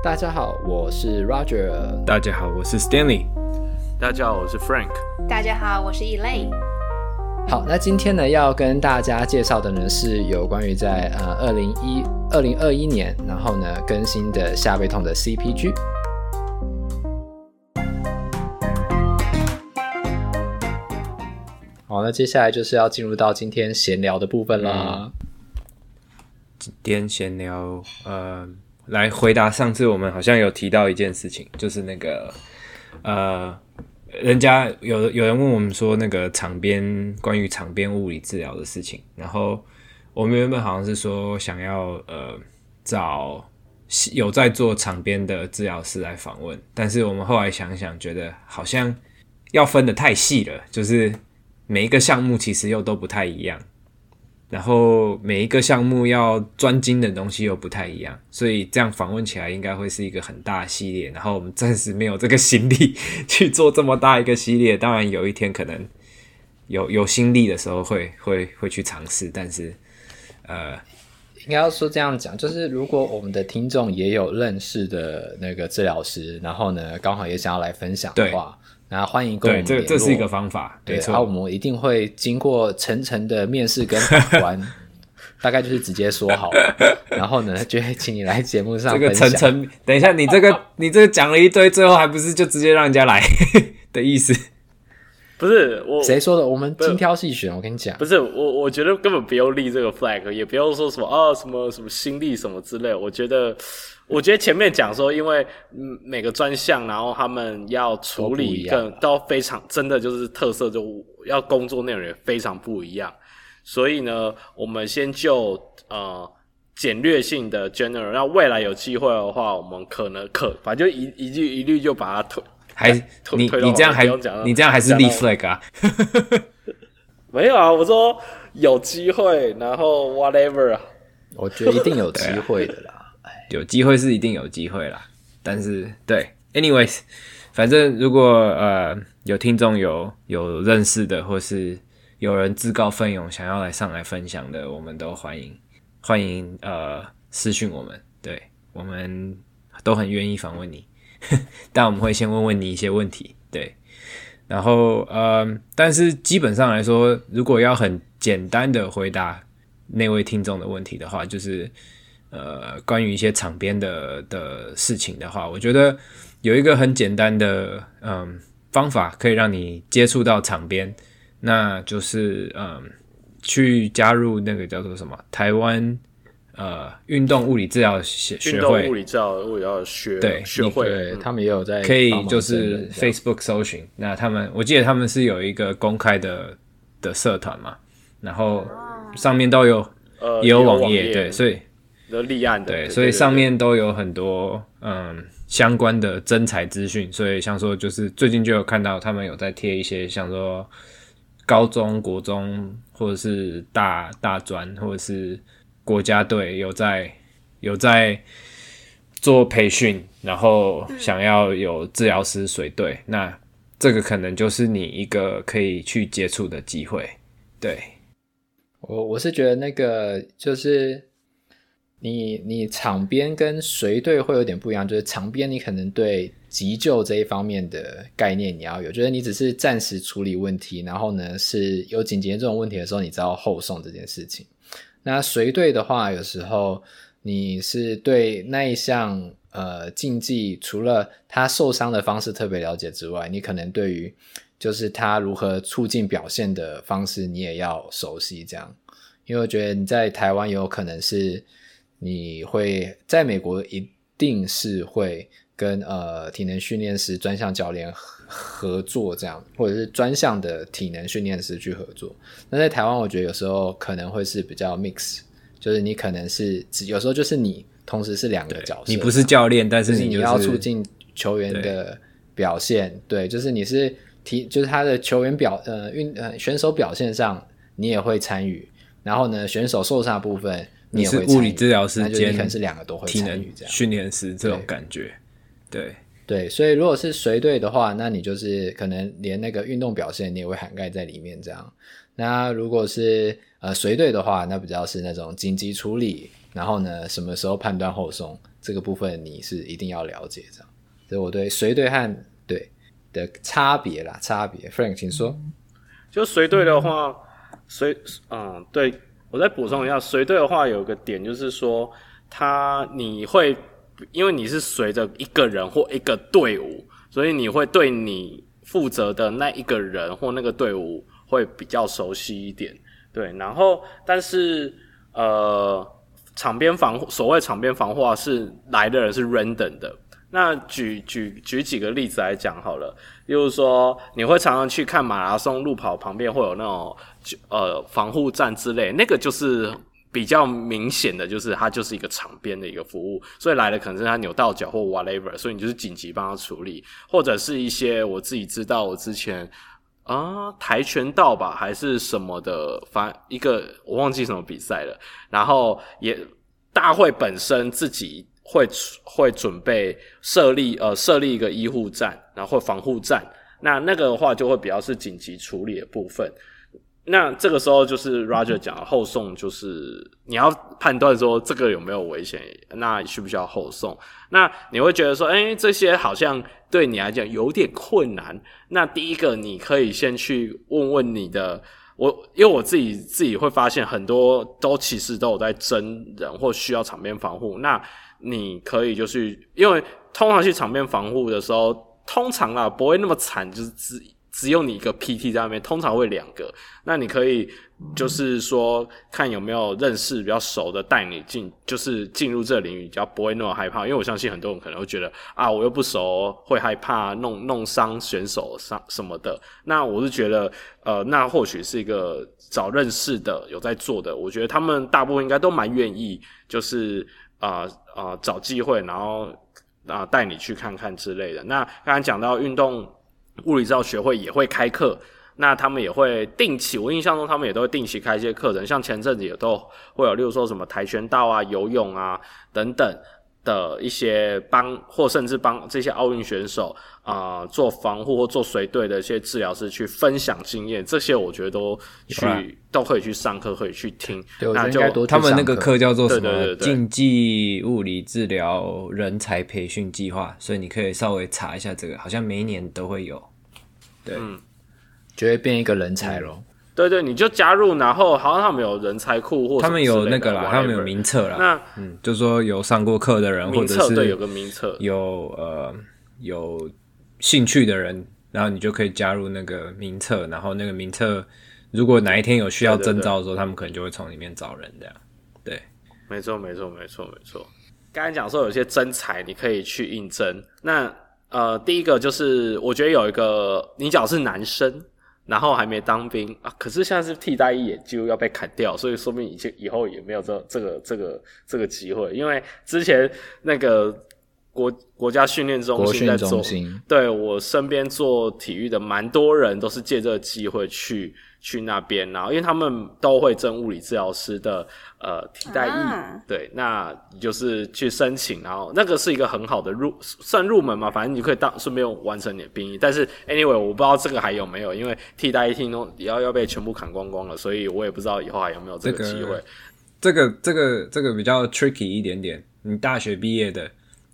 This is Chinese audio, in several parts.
大家好，我是 Roger。大家好，我是 Stanley。大家好，我是 Frank。大家好，我是 Elaine。好，那今天呢，要跟大家介绍的呢，是有关于在呃二零一二零二一年，然后呢更新的下背痛的 CPG。好，那接下来就是要进入到今天闲聊的部分啦。今天闲聊，呃。来回答上次我们好像有提到一件事情，就是那个呃，人家有有人问我们说那个场边关于场边物理治疗的事情，然后我们原本好像是说想要呃找有在做场边的治疗师来访问，但是我们后来想想，觉得好像要分的太细了，就是每一个项目其实又都不太一样。然后每一个项目要专精的东西又不太一样，所以这样访问起来应该会是一个很大的系列。然后我们暂时没有这个心力去做这么大一个系列。当然有一天可能有有心力的时候会 会会去尝试，但是呃，应该要说这样讲，就是如果我们的听众也有认识的那个治疗师，然后呢刚好也想要来分享的话。那欢迎跟我们联络，这这是一个方法，对，然后我们一定会经过层层的面试跟把关，大概就是直接说好了，然后呢，就会请你来节目上。这个层层，等一下，你这个你这个讲了一堆，最后还不是就直接让人家来 的意思？不是我谁说的？我们精挑细选，我跟你讲，不是我，我觉得根本不用立这个 flag，也不用说什么啊，什么什么心力什么之类，我觉得。我觉得前面讲说，因为每个专项，然后他们要处理更都非常真的就是特色，就要工作内容也非常不一样。所以呢，我们先就呃简略性的 general，那未来有机会的话，我们可能可反正就一一句一律就把它推，还你你这样还你这样还是立 flag 啊？没有啊，我说有机会，然后 whatever 啊，我觉得一定有机会的啦。有机会是一定有机会啦，但是对，anyways，反正如果呃有听众有有认识的，或是有人自告奋勇想要来上来分享的，我们都欢迎欢迎呃私讯我们，对，我们都很愿意访问你，但我们会先问问你一些问题，对，然后呃，但是基本上来说，如果要很简单的回答那位听众的问题的话，就是。呃，关于一些场边的的事情的话，我觉得有一个很简单的嗯方法可以让你接触到场边，那就是嗯去加入那个叫做什么台湾呃运动物理治疗学学会，运动物理治疗物理要学对学会，对他们也有在可以就是 Facebook 搜寻，那他们我记得他们是有一个公开的的社团嘛，然后上面都有呃也有网页，对，所以。的立案的，对，所以上面都有很多嗯相关的征才资讯，所以像说就是最近就有看到他们有在贴一些像说高中国中或者是大大专或者是国家队有在有在做培训，然后想要有治疗师随队，那这个可能就是你一个可以去接触的机会。对，我我是觉得那个就是。你你场边跟随队会有点不一样，就是场边你可能对急救这一方面的概念你要有，就是你只是暂时处理问题，然后呢是有紧急这种问题的时候，你知道后送这件事情。那随队的话，有时候你是对那一项呃竞技，除了他受伤的方式特别了解之外，你可能对于就是他如何促进表现的方式，你也要熟悉这样。因为我觉得你在台湾有可能是。你会在美国一定是会跟呃体能训练师、专项教练合作这样，或者是专项的体能训练师去合作。那在台湾，我觉得有时候可能会是比较 mix，就是你可能是有时候就是你同时是两个角色，你不是教练，但是你、就是、你要促进球员的表现，对，对，就是你是体，就是他的球员表呃运呃选手表现上你也会参与，然后呢选手受伤部分。你是物理治疗师兼可能是两个都会参与这样训练师这种感觉，对对，对，所以如果是随队的话，那你就是可能连那个运动表现你也会涵盖在里面这样。那如果是呃随队的话，那比较是那种紧急处理，然后呢什么时候判断后送这个部分你是一定要了解这样。所以我对随队和对的差别啦，差别，Frank 请说。就随队的话，随嗯，对，我再补充一下，随队的话有一个点就是说，他你会因为你是随着一个人或一个队伍，所以你会对你负责的那一个人或那个队伍会比较熟悉一点。对，然后但是呃，场边防护，所谓场边防护啊，是来的人是 random 的。那举举举几个例子来讲好了，例如说你会常常去看马拉松路跑旁边会有那种呃防护站之类，那个就是比较明显的，就是它就是一个场边的一个服务，所以来的可能是他扭到脚或 whatever，所以你就是紧急帮他处理，或者是一些我自己知道我之前。啊，跆拳道吧，还是什么的，反一个我忘记什么比赛了。然后也大会本身自己会会准备设立呃设立一个医护站，然后防护站。那那个的话就会比较是紧急处理的部分。那这个时候就是 Roger 讲后送，就是你要判断说这个有没有危险，那需不需要后送？那你会觉得说，哎，这些好像对你来讲有点困难。那第一个，你可以先去问问你的，我因为我自己自己会发现很多都其实都有在真人或需要场边防护。那你可以就是因为通常去场边防护的时候，通常啊不会那么惨，就是自己。只有你一个 PT 在那边，通常会两个。那你可以就是说，看有没有认识比较熟的带你进，就是进入这个领域，比较不会那么害怕。因为我相信很多人可能会觉得啊，我又不熟，会害怕弄弄伤选手伤什么的。那我是觉得，呃，那或许是一个找认识的有在做的，我觉得他们大部分应该都蛮愿意，就是啊啊、找机会，然后啊带你去看看之类的。那刚才讲到运动。物理治疗学会也会开课，那他们也会定期，我印象中他们也都会定期开一些课程，像前阵子也都会有，例如说什么跆拳道啊、游泳啊等等。的一些帮，或甚至帮这些奥运选手啊、呃、做防护或做随队的一些治疗师去分享经验，这些我觉得都去、啊、都可以去上课，可以去听。对，那就他们那个课叫做什么？竞技物理治疗人才培训计划，所以你可以稍微查一下这个，好像每一年都会有。对，嗯，就会变一个人才咯。对对，你就加入，然后好像他们有人才库，或他们有那个啦，他们有名册啦。那嗯，就是说有上过课的人，或者是对有个名册，有呃有兴趣的人，然后你就可以加入那个名册。然后那个名册，如果哪一天有需要征召的时候，他们可能就会从里面找人这样。对，没错，没错，没错，没错。刚才讲说有些真才，你可以去应征。那呃，第一个就是我觉得有一个，你只要是男生，然后还没当兵啊，可是现在是替代役也就要被砍掉，所以说明以前以后也没有这这个这个这个机会，因为之前那个国国家训练中心在做，中心对我身边做体育的蛮多人都是借这个机会去。去那边，然后因为他们都会争物理治疗师的呃替代役，啊、对，那就是去申请，然后那个是一个很好的入算入门嘛，反正你可以当顺便完成你的兵役。但是 anyway，我不知道这个还有没有，因为替代役听都也要要被全部砍光光了，所以我也不知道以后还有没有这个机会。这个这个这个比较 tricky 一点点，你大学毕业的，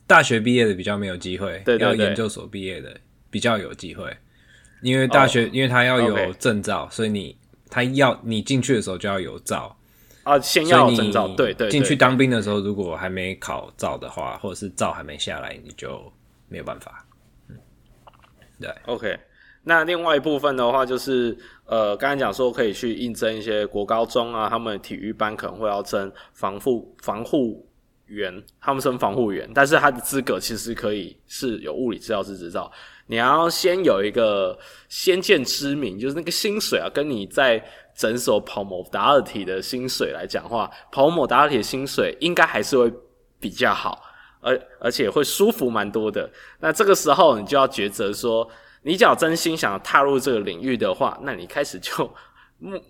大学毕业的比较没有机会，对对对，要研究所毕业的比较有机会。因为大学，oh, 因为他要有证照.所以你他要你进去的时候就要有照啊，先要证照。对对，进去当兵的时候，如果还没考照的话，或者是照还没下来，你就没有办法。嗯，对。OK，那另外一部分的话，就是呃，刚才讲说可以去应征一些国高中啊，他们体育班可能会要征防护防护员，他们称防护员，但是他的资格其实可以是有物理治疗师执照。你要先有一个先见之明，就是那个薪水啊，跟你在诊所跑 modality 的薪水来讲话，跑 modality 的薪水应该还是会比较好，而 而且会舒服蛮多的。那这个时候你就要抉择说，你只要真心想要踏入这个领域的话，那你开始就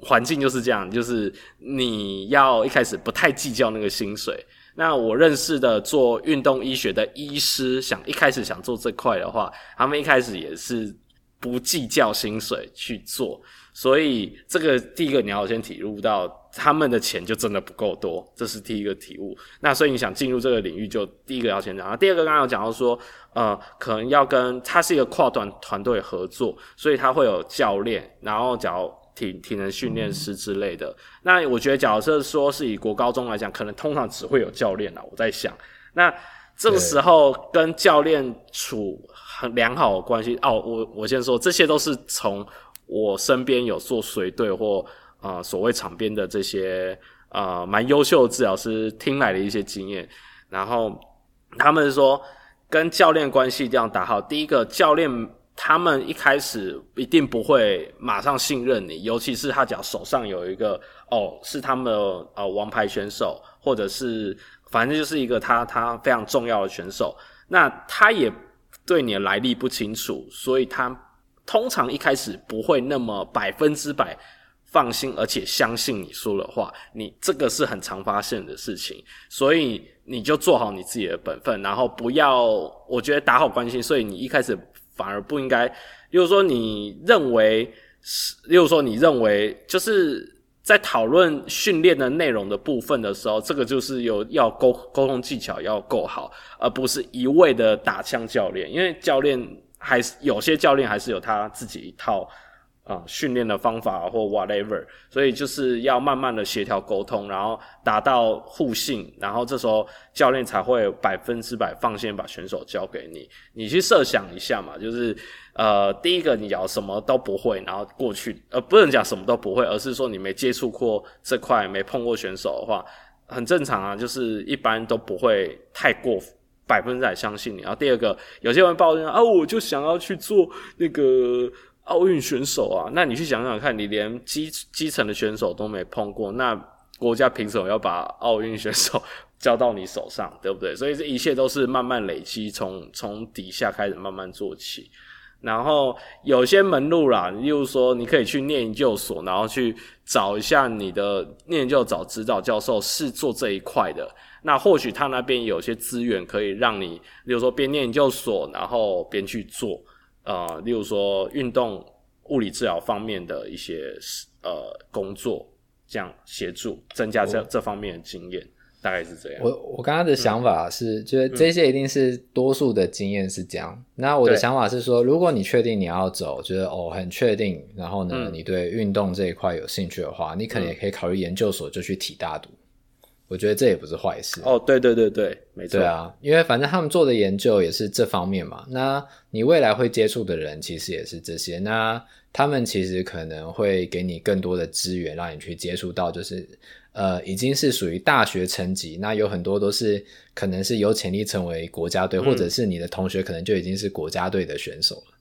环境就是这样，就是你要一开始不太计较那个薪水。那我认识的做运动医学的医师，想一开始想做这块的话，他们一开始也是不计较薪水去做。所以这个第一个你要先体悟到，他们的钱就真的不够多，这是第一个体悟。那所以你想进入这个领域，就第一个要先讲。第二个刚刚有讲到说，呃，可能要跟他是一个跨团团队合作，所以他会有教练，然后假如体体能训练师之类的。嗯、那我觉得假设说是以国高中来讲，可能通常只会有教练啦。我在想，那这个时候跟教练处很良好的关系哦。我我先说，这些都是从。我身边有做随队或呃所谓场边的这些呃蛮优秀的治疗师听来的一些经验，然后他们说跟教练关系一定要打好。第一个，教练他们一开始一定不会马上信任你，尤其是他只要手上有一个哦是他们的呃王牌选手，或者是反正就是一个他他非常重要的选手，那他也对你的来历不清楚，所以他。通常一开始不会那么百分之百放心，而且相信你说的话，你这个是很常发现的事情，所以你就做好你自己的本分，然后不要，我觉得打好关系，所以你一开始反而不应该，例如说你认为是，例如说你认为就是在讨论训练的内容的部分的时候，这个就是有要沟沟通技巧要够好，而不是一味的打枪教练，因为教练。还是有些教练还是有他自己一套啊训练的方法或 whatever，所以就是要慢慢的协调沟通，然后达到互信，然后这时候教练才会百分之百放心把选手交给你。你去设想一下嘛，就是呃第一个你要什么都不会，然后过去呃不能讲什么都不会，而是说你没接触过这块，没碰过选手的话，很正常啊，就是一般都不会太过。百分之百相信你。然后第二个，有些人抱怨啊，我就想要去做那个奥运选手啊。那你去想想看，你连基基层的选手都没碰过，那国家凭什么要把奥运选手交到你手上，对不对？所以这一切都是慢慢累积，从从底下开始慢慢做起。然后有些门路啦，例如说你可以去念研究所，然后去找一下你的念研究找指导教授是做这一块的。那或许他那边有些资源可以让你，例如说边念研究所，然后边去做，呃，例如说运动物理治疗方面的一些呃工作，这样协助增加这这方面的经验，大概是这样。我我刚刚的想法是，嗯、就是这些一定是多数的经验是这样。嗯、那我的想法是说，如果你确定你要走，觉得哦很确定，然后呢，嗯、你对运动这一块有兴趣的话，你可能也可以考虑研究所就去体大读。我觉得这也不是坏事哦，对对对对，没错。对啊，因为反正他们做的研究也是这方面嘛。那你未来会接触的人其实也是这些，那他们其实可能会给你更多的资源，让你去接触到，就是呃，已经是属于大学层级。那有很多都是可能是有潜力成为国家队，嗯、或者是你的同学可能就已经是国家队的选手了，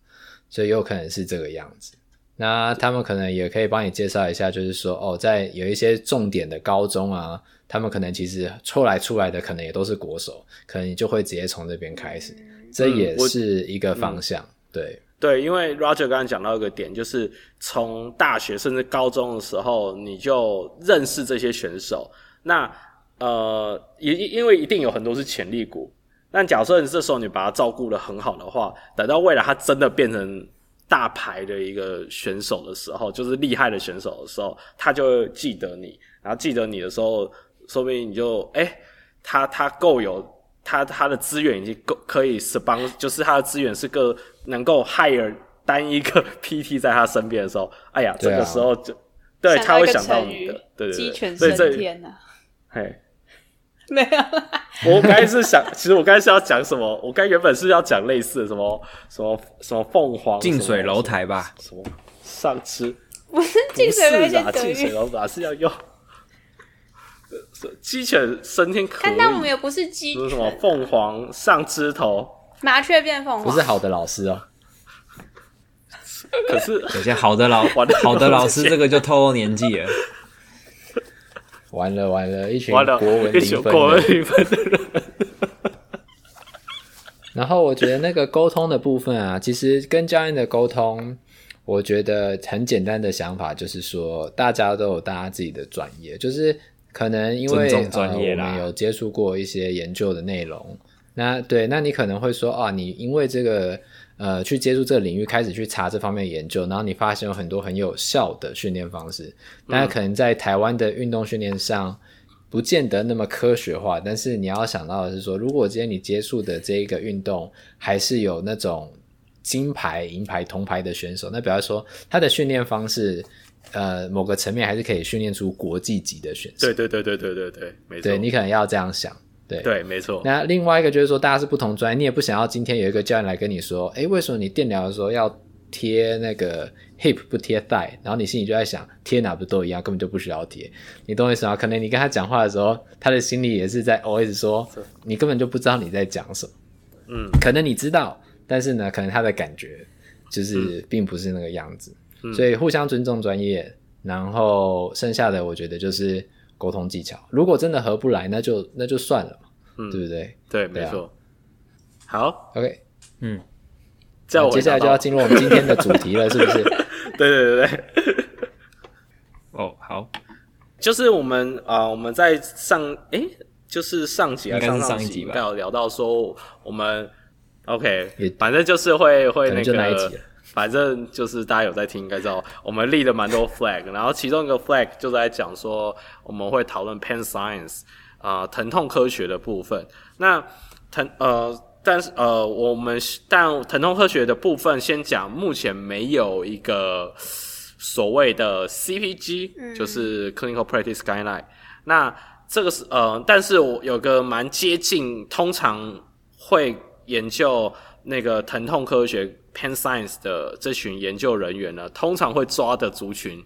所以有可能是这个样子。那他们可能也可以帮你介绍一下，就是说哦，在有一些重点的高中啊。他们可能其实后来出来的可能也都是国手，可能你就会直接从这边开始，这也是一个方向。嗯、对对，因为 Roger 刚刚讲到一个点，就是从大学甚至高中的时候你就认识这些选手。那呃，也因为一定有很多是潜力股。那假设你这时候你把他照顾的很好的话，等到未来他真的变成大牌的一个选手的时候，就是厉害的选手的时候，他就会记得你，然后记得你的时候。说不定你就哎、欸，他他够有他他的资源已经够可以 sponsor，就是他的资源是个能够 hire 单一个 PT 在他身边的时候，哎呀，这个时候就对他会想到你的，对对对，所以这嘿，没有啦。我刚才是想，其实我刚才是要讲什么？我刚原本是要讲类似的什么什么什么凤凰近水楼台吧？什么上吃不是近水楼台，近水楼台是要用。鸡犬升天可以，但我们也不是鸡犬。什么凤凰上枝头，麻雀变凤凰，不是好的老师哦。可是有些好的老 好的老师，这个就透露年纪了。完了完了，一群国文零分，国文零分的人。然后我觉得那个沟通的部分啊，其实跟教练的沟通，我觉得很简单的想法就是说，大家都有大家自己的专业，就是。可能因为呃，我们有接触过一些研究的内容，那对，那你可能会说啊，你因为这个呃去接触这个领域，开始去查这方面的研究，然后你发现有很多很有效的训练方式，那可能在台湾的运动训练上不见得那么科学化，但是你要想到的是说，如果今天你接触的这一个运动还是有那种金牌、银牌、铜牌的选手，那比方说他的训练方式。呃，某个层面还是可以训练出国际级的选手。对对对对对对对，没错。对，你可能要这样想，对对，没错。那另外一个就是说，大家是不同专业，你也不想要今天有一个教练来跟你说，诶，为什么你电疗的时候要贴那个 hip 不贴 thigh？然后你心里就在想，贴哪不都一样，根本就不需要贴。你懂我意思吗？可能你跟他讲话的时候，他的心里也是在 always 说，你根本就不知道你在讲什么。嗯，可能你知道，但是呢，可能他的感觉就是并不是那个样子。嗯，所以互相尊重专业。然后剩下的，我觉得就是沟通技巧。如果真的合不来，那就那就算了嘛，嗯，对不对？对，对啊，没错。好，OK，嗯，这样接下来就要进入我们今天的主题了，是不是？对对对对。哦，好，就是我们啊，呃，我们在上诶，就是上集还是上上一集吧，有聊到说我们 OK，反正就是会会那个。反正就是大家有在听，应该知道我们立了蛮多 flag，然后其中一个 flag 就在讲说我们会讨论 pain science 啊、呃，疼痛科学的部分。那疼呃，但是呃，我们但疼痛科学的部分先讲，目前没有一个所谓的 CPG，、嗯、就是 clinical practice guideline。那这个是呃，但是我有个蛮接近，通常会研究那个疼痛科学。Pain Science 的这群研究人员呢，通常会抓的族群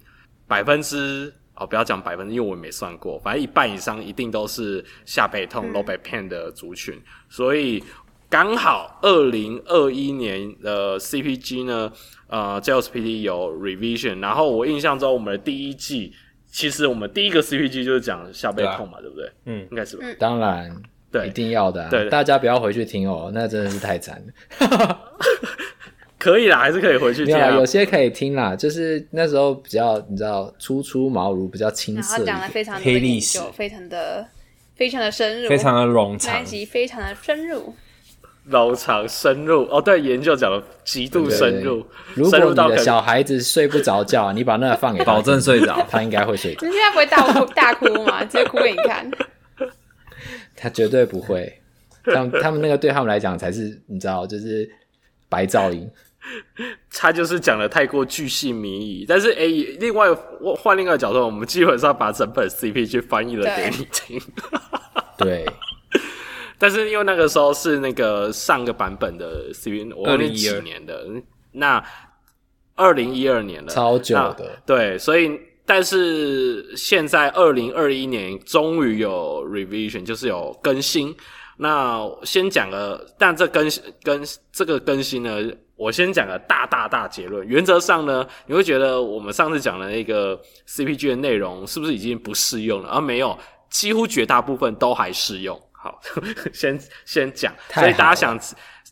百分之哦，不要讲百分之，因为我没算过，反正一半以上一定都是下背痛、嗯、low back pain 的族群。所以刚好二零二一年的 CPG 呢，呃，JLPT 有 revision。然后我印象中，我们的第一季其实我们第一个 CPG 就是讲下背痛嘛，对，啊、对不对？嗯，应该是吧。当然，对，一定要的、啊。对，大家不要回去听哦，那真的是太惨了。可以啦，还是可以回去听。有些可以听啦，就是那时候比较你知道初出茅庐，比较青涩，讲的非常的黑历史，非常的非常的深入，非常的冗长，那一集非常的深入，冗长深入哦。对，研究讲的极度深入。如果你的小孩子睡不着觉，你把那个放给他，保证睡着，他应该会睡着。你现在不会大哭大哭吗？直接哭给你看。他绝对不会。他们他们那个对他们来讲才是你知道，就是白噪音。他就是讲的太过巨细靡遗，但是诶、欸，另外换另外一个角度，我们基本上把整本 CP 去翻译了给你听。对，但是因为那个时候是那个上个版本的 CP，我忘记几年的，那二零一二年了，超久的。对，所以但是现在二零二一年终于有 revision，就是有更新。那先讲个，但这更新更这个更新呢？我先讲个大大大结论。原则上呢，你会觉得我们上次讲的那个 CPG 的内容是不是已经不适用了？而、啊、没有，几乎绝大部分都还适用。好，先先讲。所以大家想，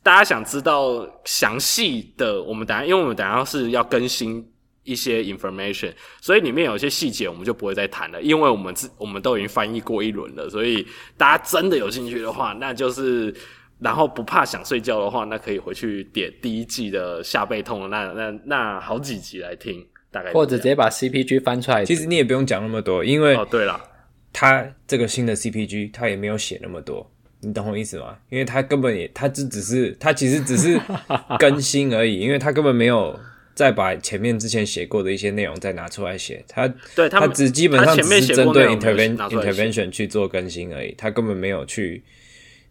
大家想知道详细的，我们等下，因为我们等下是要更新一些 information，所以里面有些细节我们就不会再谈了，因为我们自我们都已经翻译过一轮了。所以大家真的有兴趣的话，那就是。然后不怕想睡觉的话，那可以回去点第一季的下背痛的那那 那好几集来听，大概或者直接把 CPG 翻出来。其实你也不用讲那么多，因为哦对了，他这个新的 CPG 他也没有写那么多，你懂我意思吗？因为他根本也他只只是他其实只是更新而已，因为他根本没有再把前面之前写过的一些内容再拿出来写，他对他，他只基本上只是针对 intervention intervention 去做更新而已，他根本没有去。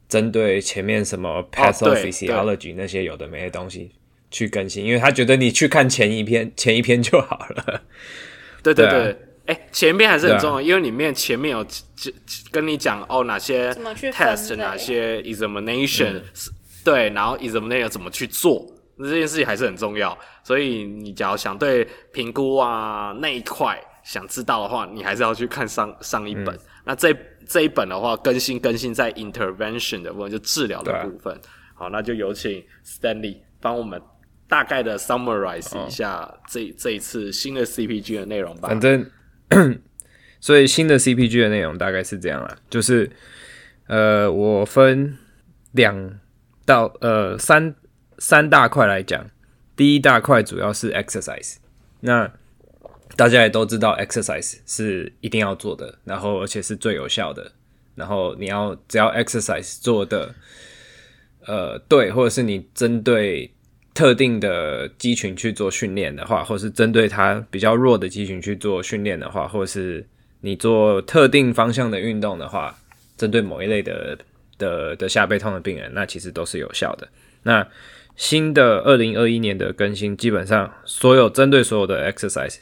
针对前面什么 pathophysiology 那些有的没的东西去更新，因为他觉得你去看前一篇前一篇就好了。对对对，哎、啊欸，前面还是很重要，啊、因为里面前面有跟你讲哦哪些 test 哪些。examination、嗯、对，然后 examination 怎么去做，这件事情还是很重要。所以你只要想对评估啊那一块想知道的话，你还是要去看上上一本。嗯、那这。这一本的话，更新更新在 intervention 的部分，就治疗的部分。好，那就有请 Stanley 帮我们大概的 summarize 一下这、哦、这一次新的 CPG 的内容吧。反正，所以新的 CPG 的内容大概是这样啦，就是呃，我分两到呃三三大块来讲，第一大块主要是 exercise，那大家也都知道 exercise 是一定要做的，然后而且是最有效的，然后你要只要 exercise 做的呃对，或者是你针对特定的肌群去做训练的话，或是针对它比较弱的肌群去做训练的话，或是你做特定方向的运动的话，针对某一类的的的下背痛的病人，那其实都是有效的。那新的二零二一年的更新，基本上所有针对所有的 exercise，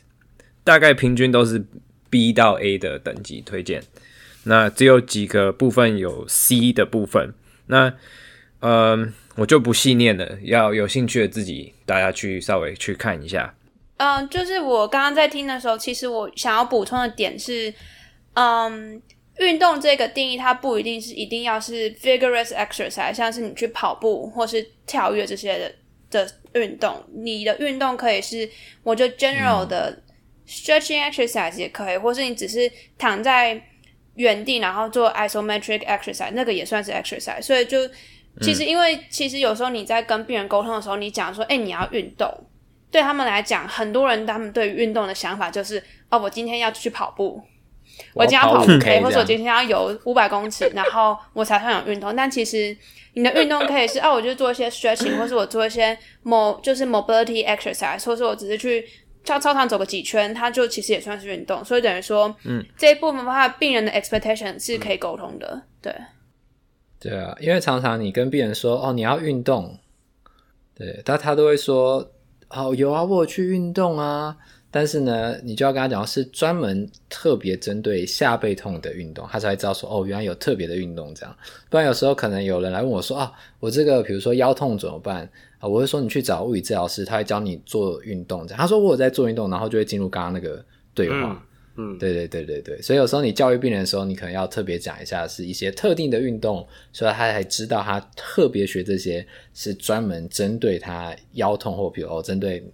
大概平均都是 B 到 A 的等级推荐。那只有几个部分有 C 的部分。那嗯、呃，我就不细念了，要有兴趣的自己大家去稍微去看一下。嗯，就是我刚刚在听的时候，其实我想要补充的点是，嗯。运动这个定义，它不一定是一定要是 vigorous exercise，像是你去跑步或是跳跃这些的的运动。你的运动可以是，我觉得 general 的 stretching exercise 也可以，或是你只是躺在原地然后做 isometric exercise，那个也算是 exercise。所以就其实因为其实有时候你在跟病人沟通的时候，你讲说，哎，你要运动，对他们来讲，很多人他们对于运动的想法就是，哦，我今天要去跑步。我今天要跑五 K，或者我今天要游五百公尺，然后我才算有运动。但其实你的运动可以是，哦，我就做一些 stretching，或是我做一些 mo 就是 mobility exercise，或是我只是去跳操场走个几圈，它就其实也算是运动。所以等于说，嗯，这一部分的话，病人的 expectation 是可以沟通的。嗯、对，对啊，因为常常你跟病人说，哦，你要运动，对，但他都会说，哦，有啊，我有去运动啊。但是呢，你就要跟他讲，是专门特别针对下背痛的运动，他才会知道说，哦，原来有特别的运动这样。不然有时候可能有人来问我说，啊，我这个比如说腰痛怎么办啊？我会说你去找物理治疗师，他会教你做运动这样。他说我有在做运动，然后就会进入刚刚那个对话。嗯，嗯对对对对对。所以有时候你教育病人的时候，你可能要特别讲一下是一些特定的运动，所以他才知道他特别学这些是专门针对他腰痛或比如哦针对。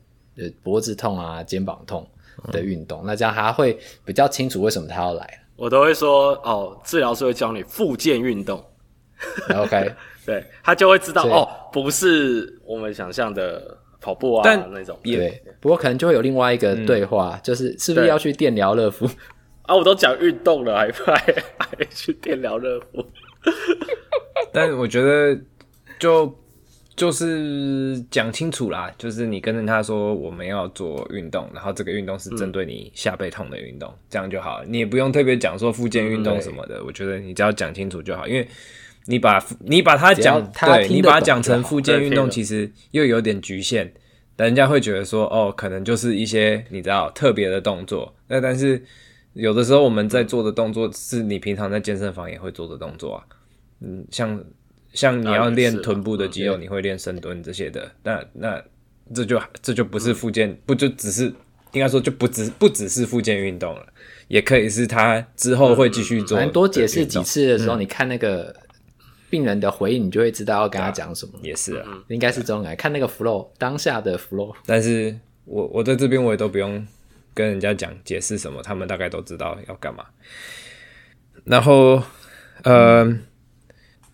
脖子痛啊，肩膀痛的运动，嗯、那这样他会比较清楚为什么他要来。我都会说哦，治疗师会教你复健运动。OK，对，他就会知道哦，不是我们想象的跑步啊但那种。对，不过可能就会有另外一个对话，嗯、就是是不是要去电疗热敷 啊？我都讲运动了，还还还去电疗热敷？但我觉得就。就是讲清楚啦，就是你跟着他说我们要做运动，然后这个运动是针对你下背痛的运动，嗯、这样就好了。你也不用特别讲说附件运动什么的，嗯、我觉得你只要讲清楚就好。因为你把你把它讲，对，你把它讲成附件运动，其实又有点局限，人家会觉得说哦，可能就是一些你知道特别的动作。那但是有的时候我们在做的动作是你平常在健身房也会做的动作啊，嗯，像。像你要练臀部的肌肉，你会练深蹲这些的，那那这就这就不是附件，不就只是应该说就不只不只是附件运动了，也可以是他之后会继续做。多解释几次的时候，你看那个病人的回应，你就会知道要跟他讲什么。也是啊，应该是这种感觉，看那个 flow 当下的 flow。但是我我在这边我也都不用跟人家讲解释什么，他们大概都知道要干嘛。然后，呃。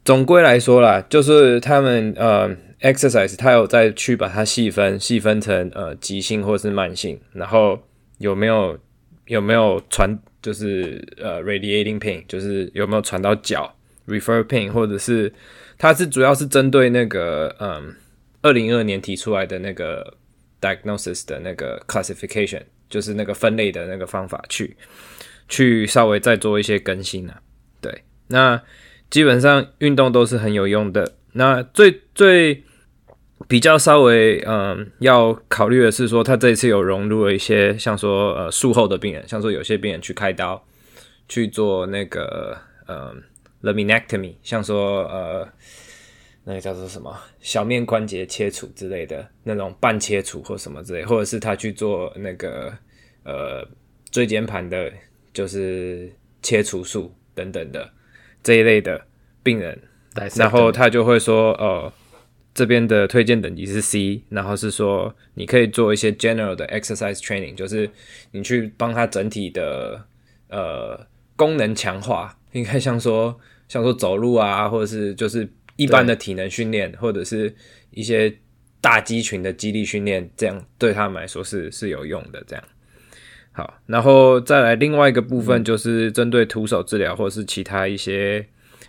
总归来说啦，就是他们呃，exercise，他有再去把它细分，细分成呃急性或是慢性，然后有没有有没有传，就是呃 radiating pain，就是有没有传到脚 refer pain，或者是它是主要是针对那个嗯二零二二年提出来的那个 diagnosis 的那个 classification，就是那个分类的那个方法去去稍微再做一些更新啊，对，那。基本上运动都是很有用的。那最最比较稍微嗯要考虑的是说，他这一次有融入了一些像说呃术后的病人，像说有些病人去开刀去做那个呃 laminectomy，像说呃那个叫做什么小面关节切除之类的那种半切除或什么之类，或者是他去做那个呃椎间盘的，就是切除术等等的。这一类的病人，然后他就会说，呃，这边的推荐等级是 C，然后是说你可以做一些 general 的 exercise training，就是你去帮他整体的呃功能强化，应该像说像说走路啊，或者是就是一般的体能训练或者是一些大肌群的肌力训练，这样对他们来说是是有用的。这样好，然后再来另外一个部分，就是针对徒手治疗或者是其他一些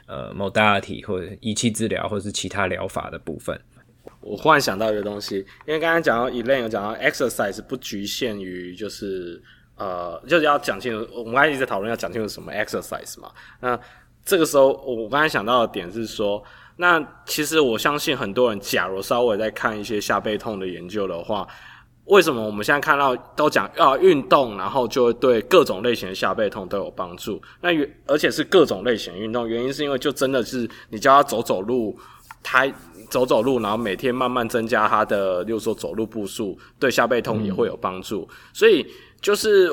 呃 modality 或者仪器治疗或者是其他疗法的部分。我忽然想到一个东西，因为刚刚讲到 Elaine 有讲到 exercise 不局限于就是呃，就是要讲清楚，我们刚才一直在讨论要讲清楚什么 exercise 嘛。那这个时候，我刚才想到的点是说，那其实我相信很多人，假如稍微在看一些下背痛的研究的话，为什么我们现在看到都讲要运动，然后就会对各种类型的下背痛都有帮助？那而且是各种类型的运动，原因是因为就真的是你叫他走走路，他。走走路，然后每天慢慢增加他的，例如说走路步数，对下背痛也会有帮助。所以就是，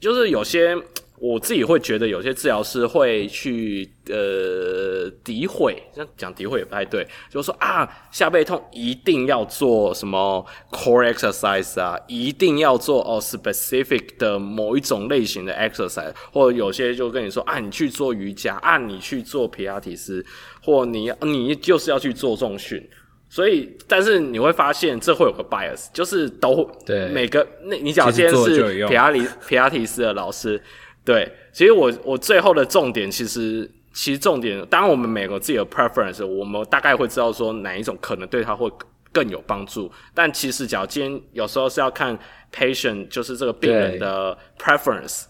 就是有些。我自己会觉得有些治疗师会去呃诋毁，这样讲诋毁也不太对，就是说啊下背痛一定要做什么 core exercise 啊，一定要做哦 specific 的某一种类型的 exercise，或者有些就跟你说啊你去做瑜伽，啊你去做皮拉提斯，或你你就是要去做重训，所以但是你会发现这会有个 bias，就是都对每个那你假如今天是皮亚里皮亚提斯的老师。对，其实我我最后的重点，其实其实重点，当然我们每个自己的 preference，我们大概会知道说哪一种可能对他会更有帮助。但其实，假如今天有时候是要看 patient，就是这个病人的 preference，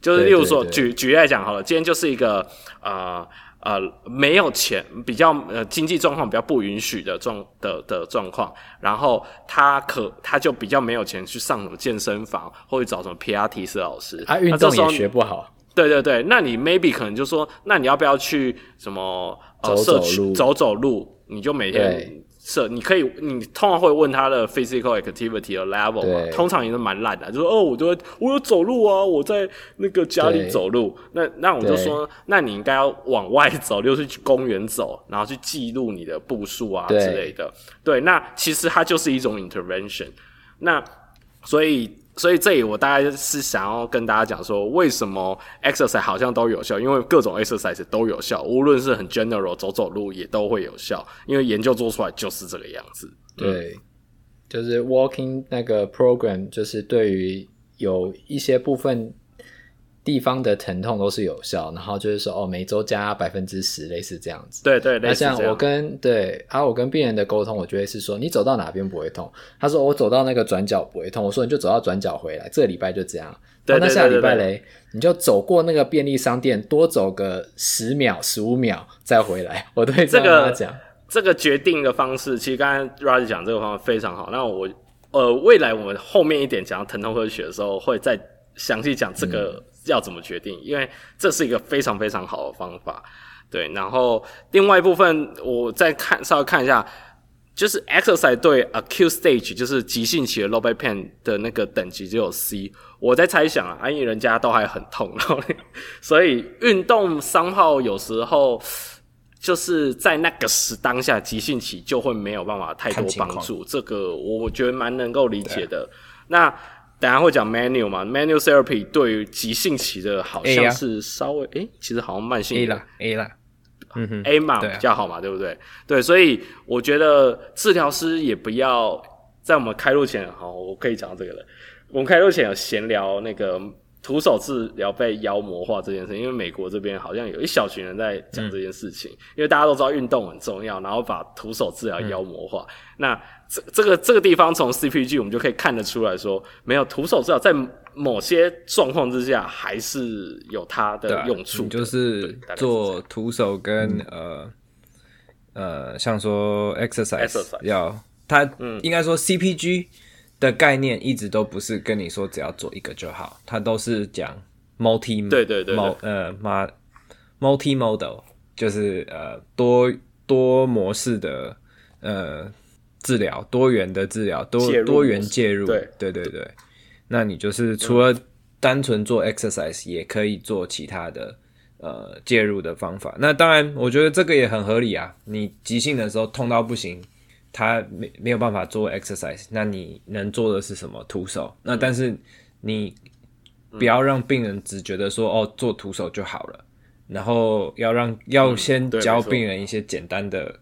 就是例如说，举举例来讲好了，今天就是一个呃。呃，没有钱，比较呃经济状况比较不允许的状的的状况，然后他可他就比较没有钱去上什么健身房，或者找什么 P R T 师老师，他运动也学不好。对对对，那你 maybe 可能就说，那你要不要去什么呃走走路，走走路，你就每天。是，你可以，你通常会问他的 physical activity 的 level 嘛？通常也是蛮烂的，就说哦，我都我有走路啊，我在那个家里走路。那那我就说，那你应该要往外走，就是去公园走，然后去记录你的步数啊之类的。对，那其实它就是一种 intervention。那所以。所以这里我大概是想要跟大家讲说，为什么 exercise 好像都有效？因为各种 exercise 都有效，无论是很 general 走走路也都会有效，因为研究做出来就是这个样子。对，就是 walking 那个 program，就是对于有一些部分。地方的疼痛都是有效，然后就是说哦，每周加百分之十，类似这样子。对对，那像我跟对啊，我跟病人的沟通，我觉得是说，你走到哪边不会痛？他说我走到那个转角不会痛。我说你就走到转角回来，这个礼拜就这样。对，那下礼拜嘞，你就走过那个便利商店，多走个十秒、十五秒再回来。我对这个讲，这个决定的方式，其实刚才 Roger 讲这个方法非常好。那我呃，未来我们后面一点讲到疼痛科学的时候，会再详细讲这个。嗯要怎么决定？因为这是一个非常非常好的方法，对。然后另外一部分，我再看稍微看一下，就是 exercise 对 acute stage，就是急性期的 low back pain 的那个等级只有 C。我在猜想啊，因为人家都还很痛，然后 所以运动伤号有时候就是在那个时当下急性期就会没有办法太多帮助。这个我觉得蛮能够理解的。那。等下会讲 manual 嘛，manual therapy 对于急性期的好像是稍微诶、啊欸，其实好像慢性 A 啦 A 啦，嗯哼 A 嘛比较好嘛，对不对？对，所以我觉得治疗师也不要在我们开路前，好，我可以讲到这个了。我们开路前有闲聊那个徒手治疗被妖魔化这件事，因为美国这边好像有一小群人在讲这件事情，嗯、因为大家都知道运动很重要，然后把徒手治疗妖魔化，嗯、那。这这个这个地方从 CPG 我们就可以看得出来说，没有徒手至少在某些状况之下还是有它的用处的，就。是做徒手跟呃呃，像说 exercise, exercise 要它，嗯，应该说 CPG 的概念一直都不是跟你说只要做一个就好，它都是讲 multi 对对对，对。呃 multi model 就是呃多多模式的呃。治疗多元的治疗，多多元介入，对对对对。那你就是除了单纯做 exercise，也可以做其他的呃介入的方法。那当然，我觉得这个也很合理啊。你急性的时候痛到不行，他没没有办法做 exercise，那你能做的是什么？徒手。那但是你不要让病人只觉得说哦，做徒手就好了。然后要让要先教病人一些简单的、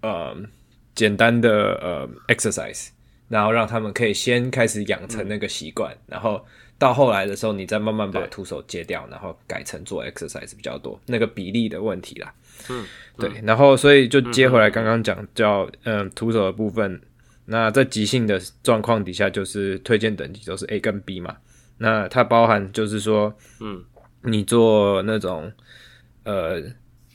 嗯、呃简单的呃 exercise，然后让他们可以先开始养成那个习惯，嗯、然后到后来的时候，你再慢慢把徒手戒掉，然后改成做 exercise 比较多，那个比例的问题啦。嗯，对，然后所以就接回来刚刚讲叫嗯徒手的部分。那在急性的状况底下，就是推荐等级都是 A 跟 B 嘛。那它包含就是说，嗯，你做那种呃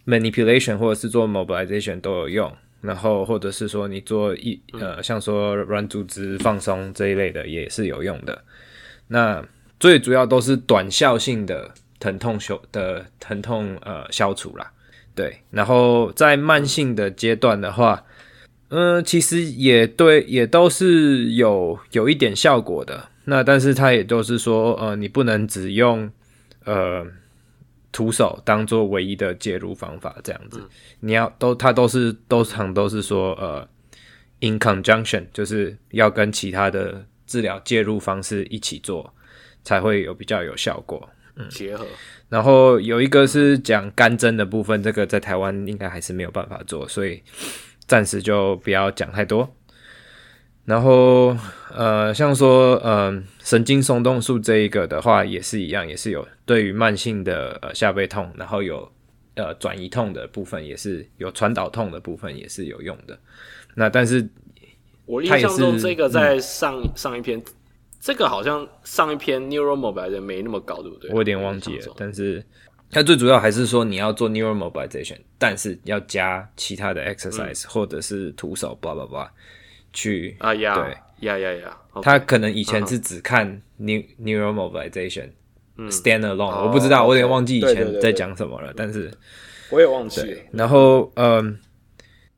manipulation 或者是做 mobilization 都有用。然后或者是说你做一呃像说软组织放松这一类的也是有用的。那最主要都是短效性的疼痛消的疼痛呃消除啦。对，然后在慢性的阶段的话。嗯、呃，其实也对，也都是有有一点效果的。那但是它也都是说，呃，你不能只用呃徒手当做唯一的介入方法，这样子。嗯、你要都，他都是都常都是说，呃，in conjunction，就是要跟其他的治疗介入方式一起做，才会有比较有效果。嗯，结合。然后有一个是讲干针的部分，这个在台湾应该还是没有办法做，所以。暂时就不要讲太多，然后呃，像说呃神经松动术这一个的话，也是一样，也是有对于慢性的呃下背痛，然后有呃转移痛的部分，也是有传导痛的部分，也是有用的。那但是我印象中这个在上、嗯、上一篇，这个好像上一篇 Neuromobilizer 没那么高，对不对？我有点忘记了，但是。它最主要还是说你要做 neural mobilization，但是要加其他的 exercise、嗯、或者是徒手，blah blah blah，去啊呀，对。呀呀呀，他可能以前是只看 new neural mobilization stand alone，我不知道，我有点忘记以前在讲什么了，但是我也忘记了。然后嗯，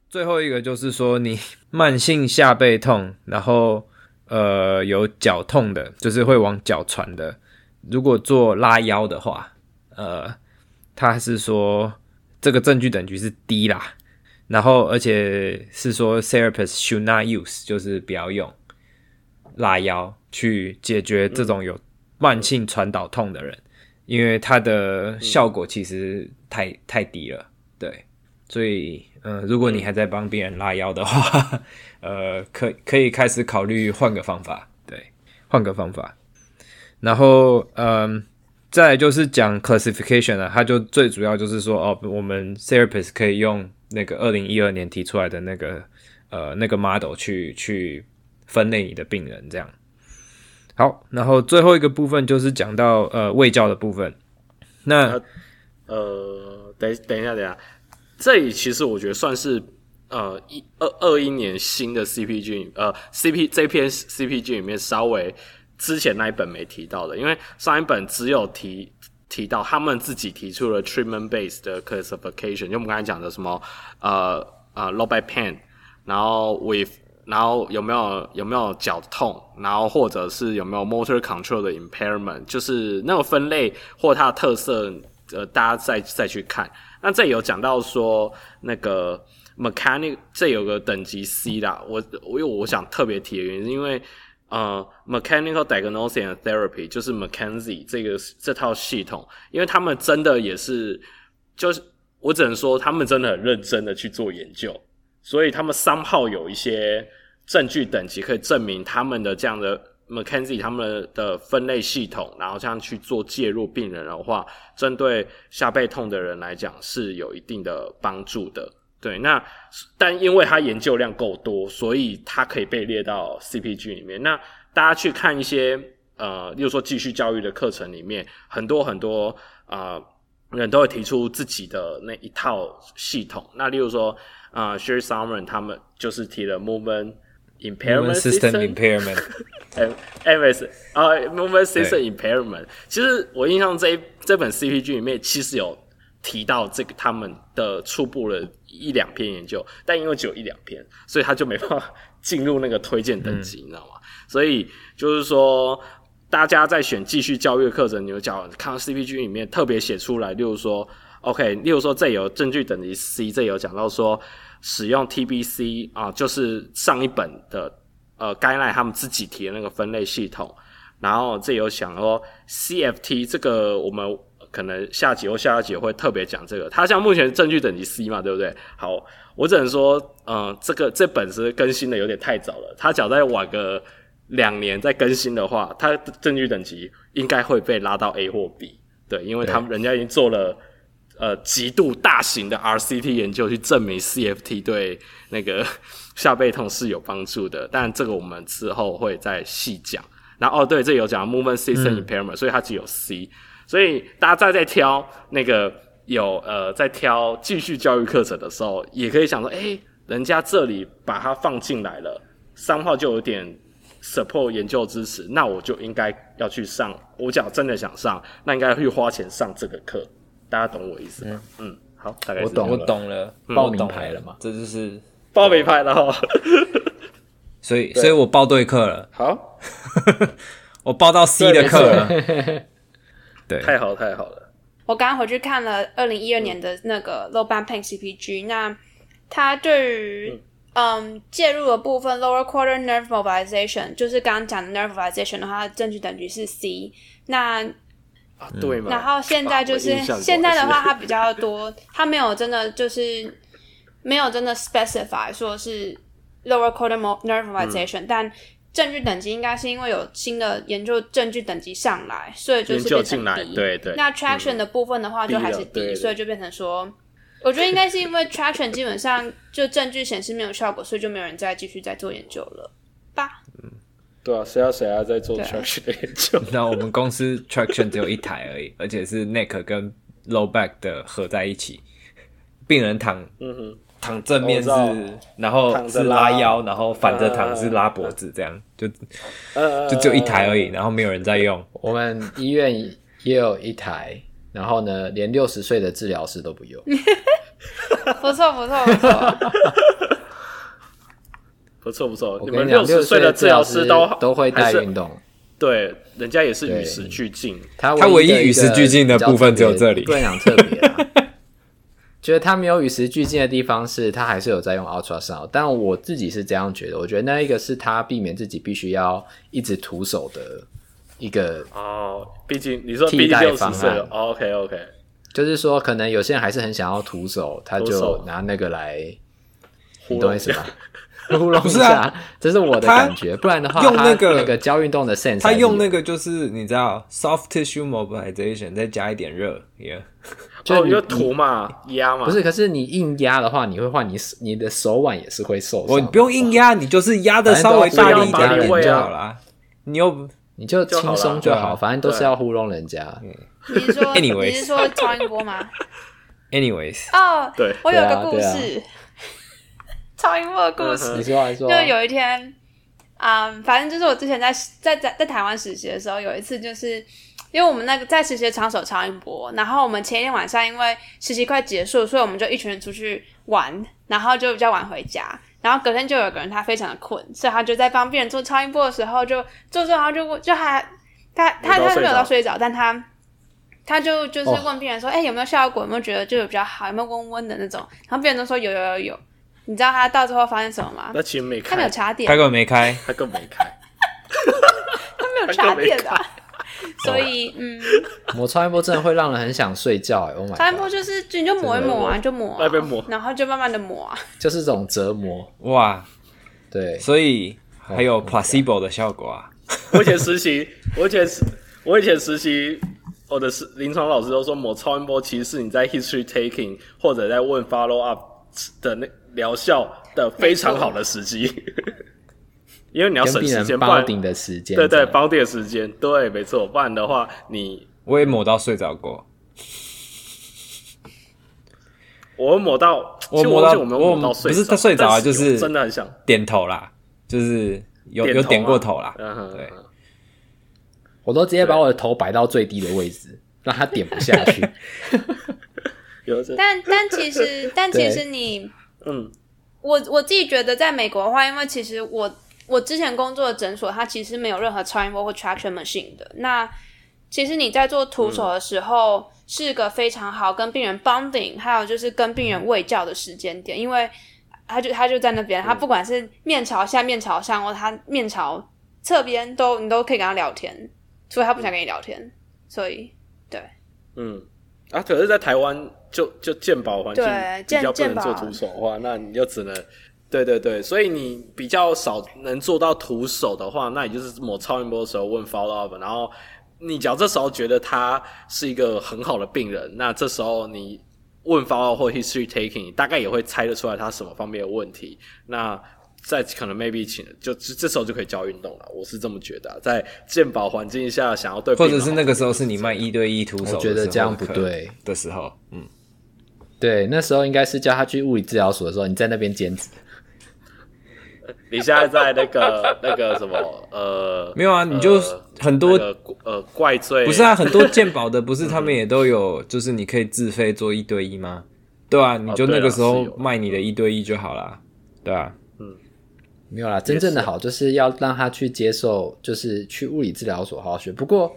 最后一个就是说你慢性下背痛，然后呃有脚痛的，就是会往脚传的，如果做拉腰的话，呃。他是说这个证据等级是低啦，然后而且是说 therapist should not use，就是不要用拉腰去解决这种有慢性传导痛的人，因为它的效果其实太太低了。对，所以嗯、如果你还在帮病人拉腰的话，呃，可可以开始考虑换个方法，对，换个方法，然后嗯。再来就是讲 classification 了，它就最主要就是说，哦，我们 therapist 可以用那个二零一二年提出来的那个呃那个 model 去去分类你的病人这样。好，然后最后一个部分就是讲到呃卫教的部分。那呃，等等一下，等一下，这里其实我觉得算是呃一二二一年新的 CPG 呃 CP 这篇 CPG 里面稍微。之前那一本没提到的，因为上一本只有提提到他们自己提出了 treatment based 的 classification，就我们刚才讲的什么呃呃 low back pain，然后 with 然后有没有有没有脚痛，然后或者是有没有 motor control 的 impairment，就是那个分类或它的特色，呃，大家再再去看。那这有讲到说那个 mechanic，这有个等级 C 啦，我我因为我想特别提的原因是因为。呃、，mechanical diagnosis and therapy 就是 McKenzie 这个这套系统，因为他们真的也是，就是我只能说他们真的很认真的去做研究，所以他们三号有一些证据等级可以证明他们的这样的 McKenzie 他们的分类系统，然后这样去做介入病人的话，针对下背痛的人来讲是有一定的帮助的。对，那但因为它研究量够多，所以它可以被列到 CPG 里面。那大家去看一些呃，例如说继续教育的课程里面，很多很多啊、呃、人都会提出自己的那一套系统。那例如说啊、呃、Sherry Solomon 他们就是提了 Movement Impairment System, System Impairment，MS 啊 Movement System Impairment。其实我印象这一这本 CPG 里面其实有。提到这个他们的初步的一两篇研究，但因为只有一两篇，所以他就没办法进入那个推荐等级，你知道吗？所以就是说，大家在选继续教育课程，你就讲看 CPG 里面特别写出来，例如说，OK，例如说这有证据等级 C，这有讲到说使用 TBC 啊，就是上一本的呃盖奈他们自己提的那个分类系统，然后这有想说 CFT 这个我们。可能下集或下下集会特别讲这个。它像目前证据等级 C 嘛，对不对？好，我只能说，嗯，这个这本是更新的有点太早了。它只要再晚个两年再更新的话，它的证据等级应该会被拉到 A 或 B。对，因为他们人家已经做了呃极度大型的 RCT 研究，去证明 CFT 对那个下背痛是有帮助的。但这个我们之后会再细讲。然后哦，对，这有讲 movement system impairment，、嗯、所以它只有 C。所以大家在在挑那个有呃在挑继续教育课程的时候，也可以想说，哎，人家这里把它放进来了，三号就有点 support 研究支持，那我就应该要去上。我讲真的想上，那应该会花钱上这个课。大家懂我意思吗？嗯，嗯，好，大概我懂，我懂了，报名牌了嘛？这就是报名牌了哈。所以，所以我报对课了。好，我报到 C 的课了。对，太好，太好了。我刚刚回去看了二零一二年的那个 low back pain CPG，那它对于嗯介入的部分 lower quarter nerve mobilization，就是刚刚讲的 nerve mobilization 的话，证据等级是 C。那啊，对嘛？然后现在就是现在的话，它比较多，它没有真的就是没有真的 specify 说是。Lower quarter nerve mobilization，、嗯、但证据等级应该是因为有新的研究证据等级上来，所以就是变成 D。对对。那 traction 的部分的话，就还是对所以就变成说，我觉得应该是因为 traction 基本上就证据显示没有效果，所以就没有人再继续再做研究了吧？嗯，对啊，谁要谁要在做 traction 的研究？那我们公司 traction 只有一台而已，而且是 neck 跟 low back 的合在一起，病人躺。躺正面是，然后是拉腰，然后反着躺是拉脖子，这样就就只有一台而已，然后没有人在用。我们医院也有一台，然后呢，连六十岁的治疗师都不用。不错不错不错，不错不错。你们六十岁的治疗师都都会带运动，对，人家也是与时俱进。他唯一与时俱进的部分只有这里，不能讲特别。觉得他没有与时俱进的地方是，他还是有在用 ultrasound，但我自己是这样觉得。我觉得那一个是他避免自己必须要一直徒手的一个哦，毕竟你说替代方案。OK OK，就是说可能有些人还是很想要徒手，他就拿那个来，你懂意思吧？糊弄一下，这是我的感觉。不然的话，用那个那个教运动的 sense，他用那个就是你知道 soft tissue mobilization，再加一点热，yeah。就你就涂嘛，压嘛，不是？可是你硬压的话，你会换你你的手腕也是会受伤。我不用硬压，你就是压的稍微大力一点点就好了。你又你就轻松就好，反正都是要糊弄人家。你是说你是说超音波吗？Anyways，哦，对，我有个故事，超音波的故事。你说，你说，就有一天，嗯，反正就是我之前在在在在台湾实习的时候，有一次就是。因为我们那个在实习的场所超音波，然后我们前一天晚上因为实习快结束，所以我们就一群人出去玩，然后就比较晚回家。然后隔天就有个人他非常的困，所以他就在帮病人做超音波的时候就做做，然后就就还他他他没有到睡着，但他他就就是问病人说：“哎、哦欸，有没有效果？有没有觉得就有比较好？有没有温温的那种？”然后病人都说有有有有。你知道他到最后发现什么吗？那其实没开，他没有插电，他根本没开，他根本没开，他没有插电的。所以，嗯，抹超音波真的会让人很想睡觉哎！Oh my 超音波就是你就抹一抹啊，就抹，抹，然后就慢慢的抹啊，就是这种折磨哇。对，所以还有 placebo 的效果啊。我以前实习，我以前实，我以前实习，我的是临床老师都说抹超音波其实是你在 history taking 或者在问 follow up 的那疗效的非常好的时机。因为你要省时间，包顶的时间，对对，绑定的时间，对，没错，不然的话，你我也抹到睡着过，我抹到，我抹到，我抹到睡，不是他睡着啊，就是真的很想点头啦，就是有有点过头啦，对，我都直接把我的头摆到最低的位置，让他点不下去。但但其实，但其实你，嗯，我我自己觉得，在美国的话，因为其实我。我之前工作的诊所，它其实没有任何超音波或 traction machine 的。那其实你在做徒手的时候，嗯、是个非常好跟病人 bonding，还有就是跟病人喂教的时间点，因为他就他就在那边，他不管是面朝下、面朝上，或他面朝侧边，都你都可以跟他聊天，除非他不想跟你聊天。所以，对，嗯，啊，可是，在台湾就就健保环境比较不能做徒手的话，那你就只能，对对对，所以你比较少能做到徒手的话，那你就是摸超音波的时候问 follow up，然后你只要这时候觉得他是一个很好的病人，那这时候你问 follow up 或 history taking，大概也会猜得出来他什么方面的问题，那。在可能 maybe 请就这时候就可以教运动了，我是这么觉得。在健保环境下，想要对，或者是那个时候是你卖一对一徒手，我觉得这样不对的时候，嗯，对，那时候应该是叫他去物理治疗所的时候，你在那边兼职。你现在在那个 那个什么呃，没有啊，你就很多、呃那个、呃怪罪，不是啊，很多鉴宝的不是他们也都有，就是你可以自费做一对一吗？对啊，你就那个时候卖你的一对一就好啦，对啊。嗯没有啦，真正的好就是要让他去接受，就是去物理治疗所好好学。不过，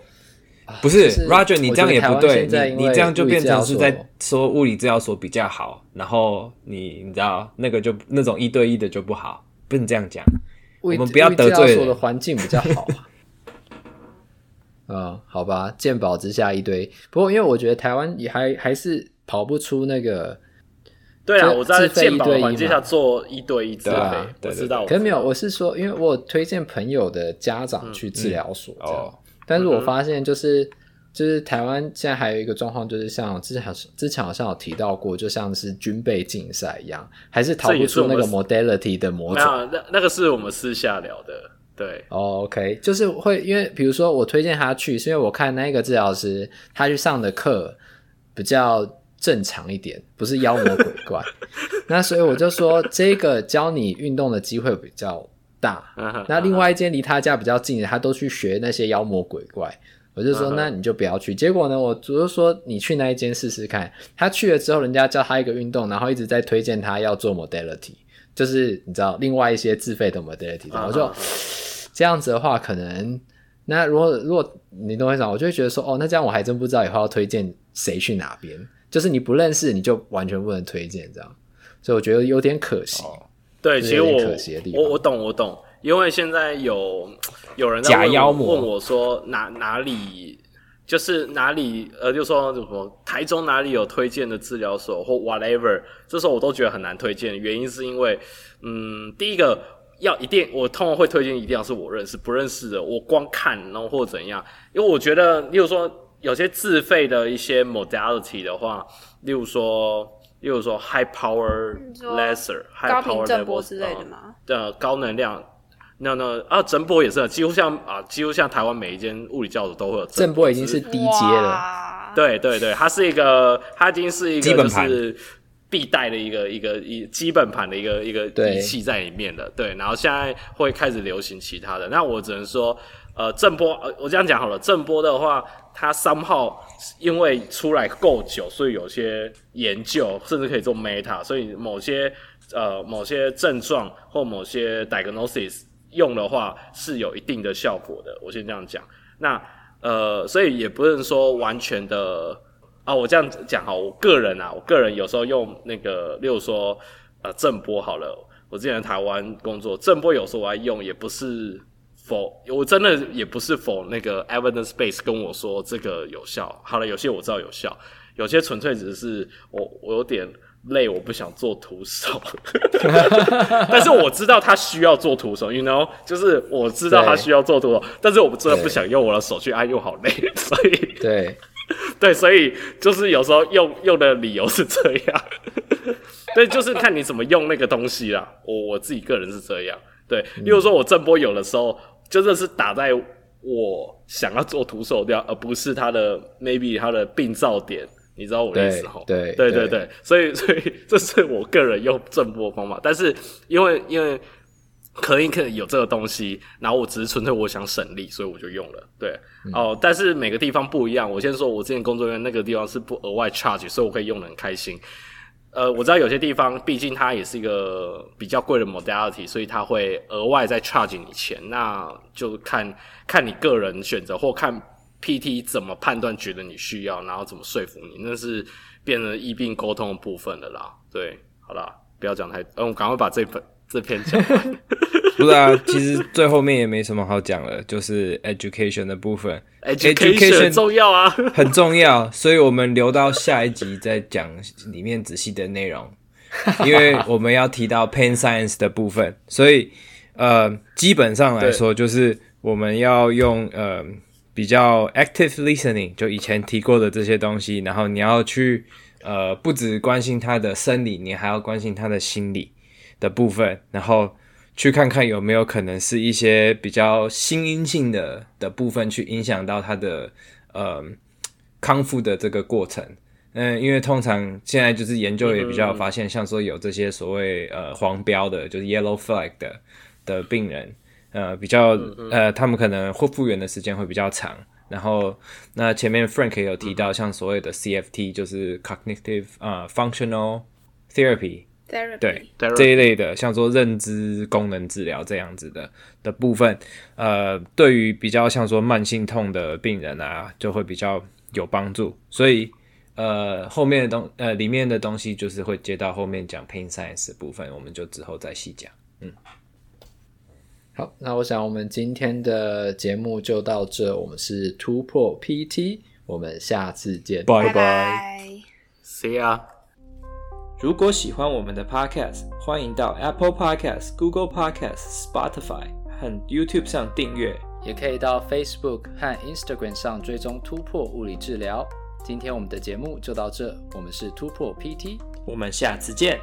不是、就是、Roger，你这样也不对，你你这样就变成是在说物理治疗所比较好，然后你你知道那个就那种一对一的就不好，不能这样讲。我们不要得罪。所的环境比较好。嗯，好吧，鉴宝之下一堆。不过，因为我觉得台湾也还还是跑不出那个。对啊，我在鉴宝环境下做一对一自费，啊、我知道。可是没有，我是说，因为我有推荐朋友的家长去治疗所但是我发现就是、嗯、就是台湾现在还有一个状况，就是像之前之前好像有提到过，就像是军备竞赛一样，还是逃不出那个 modality 的魔爪。那那个是我们私下聊的，对。Oh, OK，就是会因为比如说我推荐他去，是因为我看那个治疗师他去上的课比较。正常一点，不是妖魔鬼怪。那所以我就说，这个教你运动的机会比较大。那另外一间离他家比较近的，他都去学那些妖魔鬼怪。我就说，那你就不要去。结果呢，我只是说你去那一间试试看。他去了之后，人家教他一个运动，然后一直在推荐他要做 modality，就是你知道另外一些自费的 modality。我就这样子的话，可能那如果如果你懂我意思，我就会觉得说，哦，那这样我还真不知道以后要推荐谁去哪边。就是你不认识，你就完全不能推荐这样，所以我觉得有点可惜。哦、对，其实我我我懂我懂，因为现在有有人在问，假妖魔问我说哪哪里就是哪里呃，就说什么台中哪里有推荐的治疗所或 whatever，这时候我都觉得很难推荐，原因是因为嗯，第一个要一定我通常会推荐一定要是我认识，不认识的我光看然后或怎样，因为我觉得，例如说。有些自费的一些 modality 的话，例如说，例如说 high power laser，high power 震波之类的吗？的、呃、高能量，那那啊，震波也是，几乎像啊，几乎像台湾每一间物理教室都会有震波，已经是低阶了。对对对，它是一个，它已经是一个就是必带的一个一个一基本盘的一个一个仪器在里面的。对，然后现在会开始流行其他的。那我只能说，呃，震波，呃，我这样讲好了，震波的话。它 somehow 因为出来够久，所以有些研究甚至可以做 meta，所以某些呃某些症状或某些 diagnosis 用的话是有一定的效果的。我先这样讲。那呃，所以也不能说完全的啊。我这样讲哈，我个人啊，我个人有时候用那个，例如说呃震波好了。我之前在台湾工作，震波有时候我还用，也不是。否，我真的也不是否那个 evidence base 跟我说这个有效。好了，有些我知道有效，有些纯粹只是我我有点累，我不想做徒手。但是我知道他需要做徒手，you know，就是我知道他需要做徒手，但是我真的不想用我的手去按，又好累，所以对 对，所以就是有时候用用的理由是这样。对，就是看你怎么用那个东西啦。我我自己个人是这样。对，例如说我震波有的时候。真的是打在我想要做徒手掉，而不是他的 maybe 他的病灶点，你知道我的意思吼？对对对所以 所以这是我个人用震波方法，但是因为因为可以可以有这个东西，然后我只是纯粹我想省力，所以我就用了。对、嗯、哦，但是每个地方不一样。我先说我之前工作人员那个地方是不额外 charge，所以我可以用的很开心。呃，我知道有些地方，毕竟它也是一个比较贵的 modality，所以它会额外再 charge 你钱，那就看看你个人选择，或看 PT 怎么判断，觉得你需要，然后怎么说服你，那是变成医病沟通的部分了啦。对，好啦，不要讲太，嗯，我赶快把这本这篇讲完。不是啊，其实最后面也没什么好讲了，就是 education 的部分，education 很重要啊，很重要，所以我们留到下一集再讲里面仔细的内容，因为我们要提到 pain science 的部分，所以呃，基本上来说就是我们要用呃比较 active listening，就以前提过的这些东西，然后你要去呃不只关心他的生理，你还要关心他的心理的部分，然后。去看看有没有可能是一些比较心因性的的部分，去影响到他的呃康复的这个过程。嗯，因为通常现在就是研究也比较发现，像说有这些所谓呃黄标的，就是 yellow flag 的的病人，呃比较呃他们可能会复原的时间会比较长。然后那前面 Frank 也有提到，像所谓的 CFT，就是 cognitive 啊、uh, functional therapy。Therapy. 对这一类的，像说认知功能治疗这样子的的部分，呃，对于比较像说慢性痛的病人啊，就会比较有帮助。所以，呃，后面的东呃里面的东西就是会接到后面讲 pain science 的部分，我们就之后再细讲。嗯，好，那我想我们今天的节目就到这，我们是突破 PT，我们下次见，拜拜，See ya。如果喜欢我们的 Podcast，欢迎到 Apple Podcast、Google Podcast、Spotify 和 YouTube 上订阅，也可以到 Facebook 和 Instagram 上追踪突破物理治疗。今天我们的节目就到这，我们是突破 PT，我们下次见。